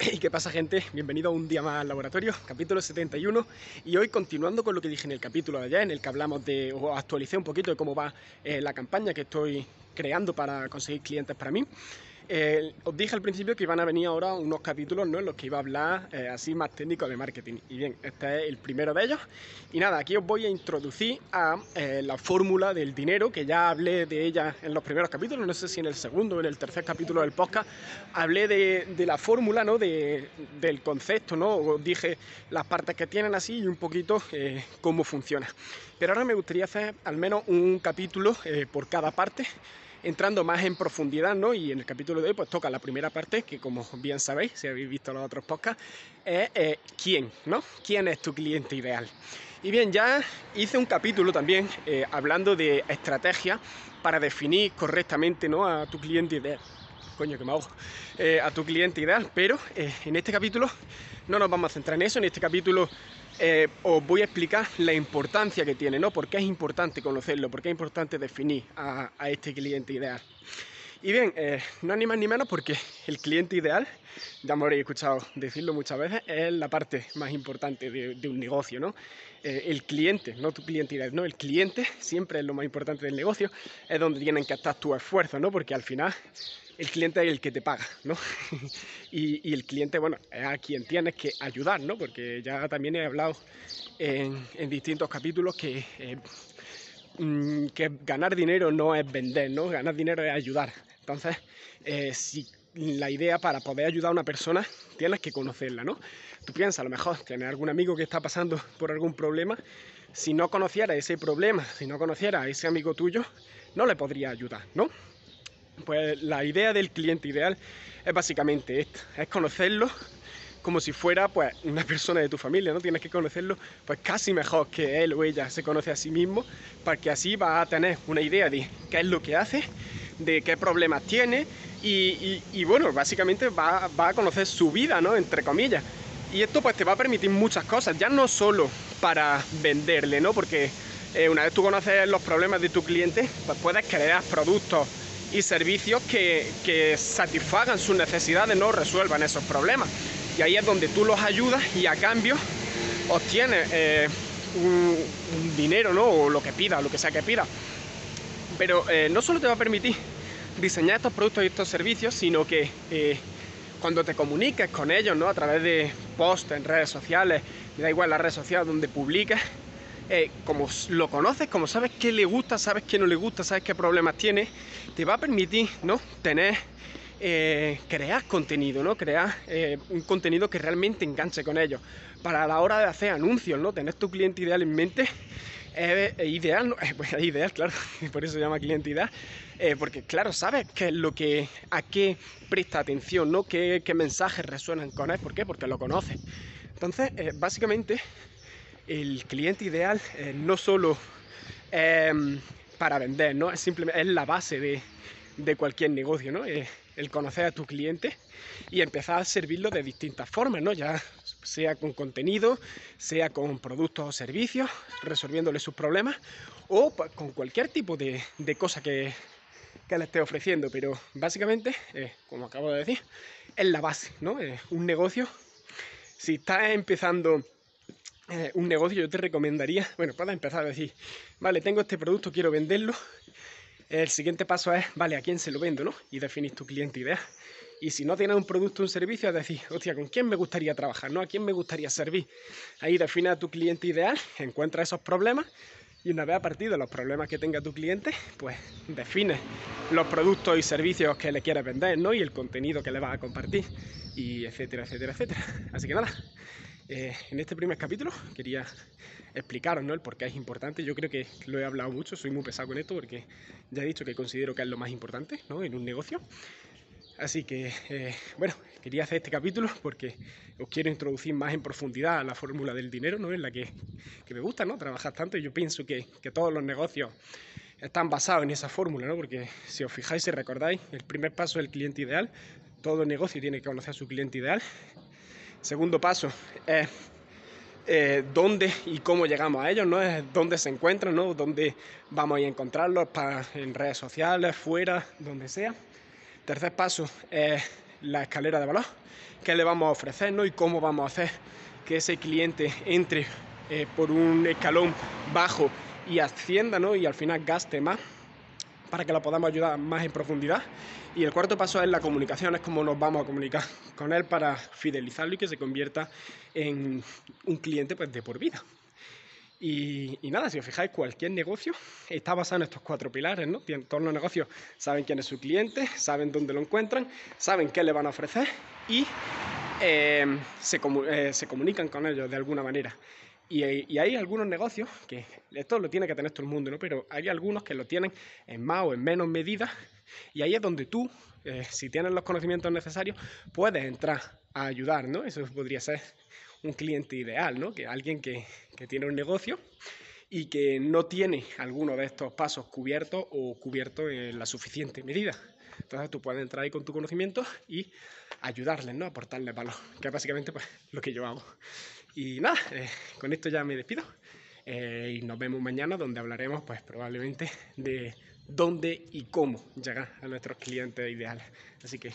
¿Y qué pasa gente? Bienvenido a un día más al laboratorio, capítulo 71 y hoy continuando con lo que dije en el capítulo de ayer en el que hablamos de, o actualicé un poquito de cómo va eh, la campaña que estoy creando para conseguir clientes para mí eh, os dije al principio que iban a venir ahora unos capítulos ¿no? en los que iba a hablar eh, así más técnicos de marketing. Y bien, este es el primero de ellos. Y nada, aquí os voy a introducir a eh, la fórmula del dinero, que ya hablé de ella en los primeros capítulos, no sé si en el segundo o en el tercer capítulo del podcast, hablé de, la fórmula, ¿no? De, del concepto, ¿no? Os dije las partes que tienen así y un poquito cómo funciona. Pero ahora me gustaría hacer al menos un capítulo por cada parte entrando más en profundidad, ¿no? Y en el capítulo de hoy pues toca la primera parte, que como bien sabéis, si habéis visto los otros podcasts, es eh, quién, ¿no? ¿Quién es tu cliente ideal? Y bien, ya hice un capítulo también eh, hablando de estrategia para definir correctamente ¿no? a tu cliente ideal. Coño, que me hago. Eh, a tu cliente ideal, pero en este capítulo no nos vamos a centrar en eso. En este capítulo eh, os voy a explicar la importancia que tiene, ¿no? Por qué es importante conocerlo, por qué es importante definir a, este cliente ideal. Y bien, eh, no ni más ni menos porque el cliente ideal, ya me habréis escuchado decirlo muchas veces, es la parte más importante de, un negocio, ¿no? Eh, el cliente, no tu cliente ideal, no, el cliente siempre es lo más importante del negocio, es donde tienen que estar tus esfuerzos, ¿no? Porque al final el cliente es el que te paga, ¿no? y, el cliente, bueno, es a quien tienes que ayudar, ¿no? Porque ya también he hablado en, distintos capítulos que, eh, mm, que ganar dinero no es vender, ¿no? Ganar dinero es ayudar. Entonces, eh, si la idea para poder ayudar a una persona tienes que conocerla, ¿no? Tú piensas, a lo mejor tienes algún amigo que está pasando por algún problema, si no conociera ese problema, si no conociera a ese amigo tuyo, no le podría ayudar, ¿no? Pues la idea del cliente ideal es básicamente esta, es conocerlo como si fuera pues una persona de tu familia, ¿no? Tienes que conocerlo pues casi mejor que él o ella se conoce a sí mismo, para que así va a tener una idea de qué es lo que hace, de qué problemas tiene y, bueno, básicamente va, a conocer su vida, ¿no? Entre comillas. Y esto pues te va a permitir muchas cosas, ya no solo para venderle, ¿no? Porque eh, una vez tú conoces los problemas de tu cliente, pues puedes crear productos y servicios que, satisfagan sus necesidades, no resuelvan esos problemas. Y ahí es donde tú los ayudas y a cambio obtienes eh, un, dinero, ¿no? O lo que pida, lo que sea que pida. Pero eh, no solo te va a permitir diseñar estos productos y estos servicios, sino que eh, cuando te comuniques con ellos, ¿no? A través de posts en redes sociales, me da igual la red social donde publiques, eh, como lo conoces, como sabes qué le gusta, sabes qué no le gusta, sabes qué problemas tiene, te va a permitir ¿no? tener, eh, crear contenido, ¿no? crear eh, un contenido que realmente enganche con ellos. Para la hora de hacer anuncios, ¿no? tener tu cliente ideal en mente es ideal, ¿no? pues es ideal, claro, por eso se llama cliente ideal, porque claro, sabes qué es lo que, a qué presta atención, ¿no? qué, qué mensajes resuenan con él, ¿por qué? Porque lo conoces. Entonces, básicamente, el cliente ideal eh, no solo em, para vender, ¿no? Es simplemente es la base de, cualquier negocio, ¿no? Eh, el conocer a tu cliente y empezar a servirlo de distintas formas, ¿no? Ya sea con contenido, sea con productos o servicios, resolviéndole sus problemas, o con cualquier tipo de, cosa que, le esté ofreciendo. Pero básicamente, eh, como acabo de decir, es la base, ¿no? un negocio, si estás empezando eh, un negocio, yo te recomendaría, bueno, para empezar a decir, vale, tengo este producto, quiero venderlo. El siguiente paso es, vale, ¿a quién se lo vendo, no? Y definir tu cliente idea. Y si no tienes un producto o un servicio, es decir, hostia, ¿con quién me gustaría trabajar, no? ¿A quién me gustaría servir? Ahí define a tu cliente ideal, encuentra esos problemas y una vez a partir de los problemas que tenga tu cliente, pues define los productos y servicios que le quieres vender, ¿no? Y el contenido que le vas a compartir, y etcétera, etcétera, etcétera. Así que nada, eh, en este primer capítulo quería explicaros ¿no? el por qué es importante. Yo creo que lo he hablado mucho, soy muy pesado con esto porque ya he dicho que considero que es lo más importante ¿no? en un negocio. Así que, eh, bueno, quería hacer este capítulo porque os quiero introducir más en profundidad a la fórmula del dinero, ¿no? En la que, me gusta, ¿no? Trabajar tanto yo pienso que, que todos los negocios están basados en esa fórmula, ¿no? Porque si os fijáis y recordáis, el primer paso es el cliente ideal. Todo negocio tiene que conocer a su cliente ideal Segundo paso es eh, dónde y cómo llegamos a ellos, ¿no? Es dónde se encuentran, ¿no? Dónde vamos a encontrarlos en redes sociales, fuera, donde sea. Tercer paso es la escalera de valor, qué le vamos a ofrecer ¿no? y cómo vamos a hacer que ese cliente entre eh, por un escalón bajo y ascienda ¿no? y al final gaste más para que lo podamos ayudar más en profundidad. Y el cuarto paso es la comunicación, es cómo nos vamos a comunicar con él para fidelizarlo y que se convierta en un cliente pues, de por vida. Y, nada, si os fijáis, cualquier negocio está basado en estos cuatro pilares, ¿no? Todos los negocios saben quién es su cliente, saben dónde lo encuentran, saben qué le van a ofrecer y eh, se, eh, se comunican con ellos de alguna manera. Y, hay algunos negocios que esto lo tiene que tener todo el mundo, ¿no? Pero hay algunos que lo tienen en más o en menos medida y ahí es donde tú, eh, si tienes los conocimientos necesarios, puedes entrar a ayudar, ¿no? Eso podría ser un cliente ideal, ¿no? Que alguien que, que tiene un negocio y que no tiene alguno de estos pasos cubiertos o cubiertos en la suficiente medida. Entonces tú puedes entrar ahí con tu conocimiento y ayudarles, ¿no? Aportarles valor, que es básicamente pues, lo que yo hago. Y nada, eh, con esto ya me despido eh, y nos vemos mañana donde hablaremos pues probablemente de dónde y cómo llegar a nuestros clientes ideales. Así que